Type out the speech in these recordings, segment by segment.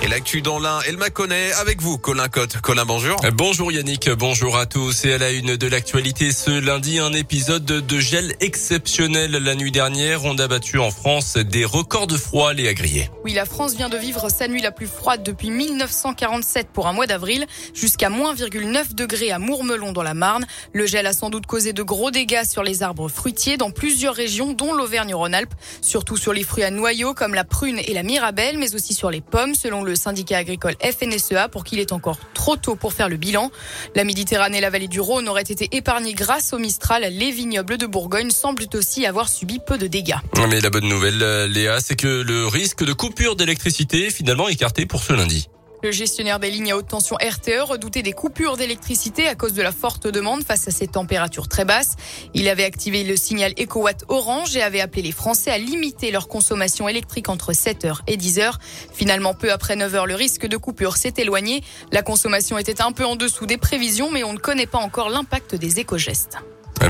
Et l'actu dans l'un, elle m'a connaît avec vous, Colin Cotte. Colin, bonjour. Bonjour Yannick, bonjour à tous. Et à la une de l'actualité ce lundi, un épisode de gel exceptionnel la nuit dernière. On a battu en France des records de froid, les agriers. Oui, la France vient de vivre sa nuit la plus froide depuis 1947 pour un mois d'avril, jusqu'à moins 9 degrés à Mourmelon dans la Marne. Le gel a sans doute causé de gros dégâts sur les arbres fruitiers dans plusieurs régions, dont l'Auvergne-Rhône-Alpes, surtout sur les fruits à noyaux comme la prune et la mirabelle, mais aussi sur les pommes, selon le syndicat agricole FNSEA pour qu'il est encore trop tôt pour faire le bilan. La Méditerranée et la vallée du Rhône auraient été épargnées grâce au Mistral. Les vignobles de Bourgogne semblent aussi avoir subi peu de dégâts. Mais la bonne nouvelle, euh, Léa, c'est que le risque de coupure d'électricité est finalement écarté pour ce lundi. Le gestionnaire des lignes à haute tension RTE redoutait des coupures d'électricité à cause de la forte demande face à ces températures très basses. Il avait activé le signal EcoWatt Orange et avait appelé les Français à limiter leur consommation électrique entre 7h et 10h. Finalement, peu après 9h, le risque de coupure s'est éloigné. La consommation était un peu en dessous des prévisions, mais on ne connaît pas encore l'impact des éco-gestes.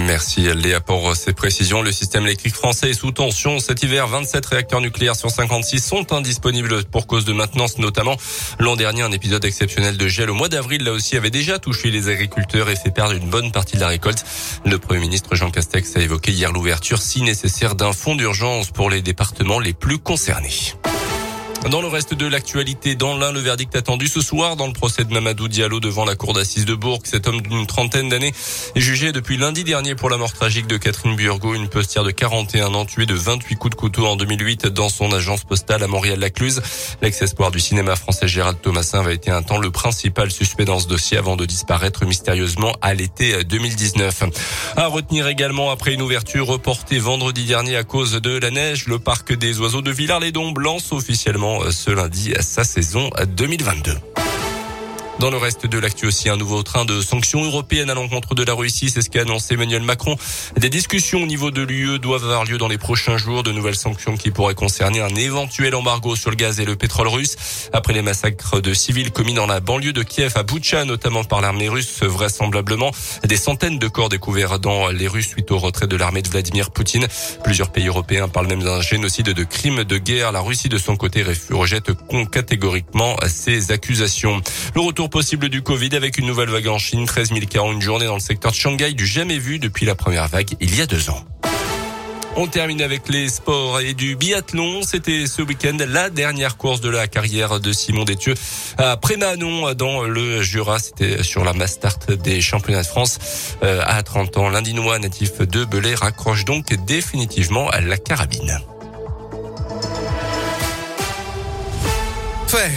Merci Léa pour ces précisions. Le système électrique français est sous tension. Cet hiver, 27 réacteurs nucléaires sur 56 sont indisponibles pour cause de maintenance notamment. L'an dernier, un épisode exceptionnel de gel au mois d'avril, là aussi, avait déjà touché les agriculteurs et fait perdre une bonne partie de la récolte. Le Premier ministre Jean Castex a évoqué hier l'ouverture, si nécessaire, d'un fonds d'urgence pour les départements les plus concernés. Dans le reste de l'actualité, dans l'un, le verdict attendu ce soir dans le procès de Mamadou Diallo devant la cour d'assises de Bourg. Cet homme d'une trentaine d'années est jugé depuis lundi dernier pour la mort tragique de Catherine Burgo, une postière de 41 ans tuée de 28 coups de couteau en 2008 dans son agence postale à Montréal-Lacluse. L'ex-espoir du cinéma français Gérald Thomasin avait été un temps le principal suspect dans ce dossier avant de disparaître mystérieusement à l'été 2019. À retenir également après une ouverture reportée vendredi dernier à cause de la neige, le parc des oiseaux de Villars-les-Dombes lance officiellement euh, ce lundi sa saison 2022. Dans le reste de l'actu aussi, un nouveau train de sanctions européennes à l'encontre de la Russie, c'est ce qu'a annoncé Emmanuel Macron. Des discussions au niveau de l'UE doivent avoir lieu dans les prochains jours. De nouvelles sanctions qui pourraient concerner un éventuel embargo sur le gaz et le pétrole russe. Après les massacres de civils commis dans la banlieue de Kiev à Boutcha, notamment par l'armée russe, vraisemblablement des centaines de corps découverts dans les Russes suite au retrait de l'armée de Vladimir Poutine. Plusieurs pays européens parlent même d'un génocide de crimes de guerre. La Russie, de son côté, rejette catégoriquement ces accusations. Le retour possible du Covid avec une nouvelle vague en Chine. 13 000 cas en une journée dans le secteur de Shanghai du jamais vu depuis la première vague il y a deux ans. On termine avec les sports et du biathlon. C'était ce week-end la dernière course de la carrière de Simon Détieux à Prémanon dans le Jura. C'était sur la Mastart des championnats de France euh, à 30 ans. L'Indinois natif de Belay raccroche donc définitivement la carabine. Fait.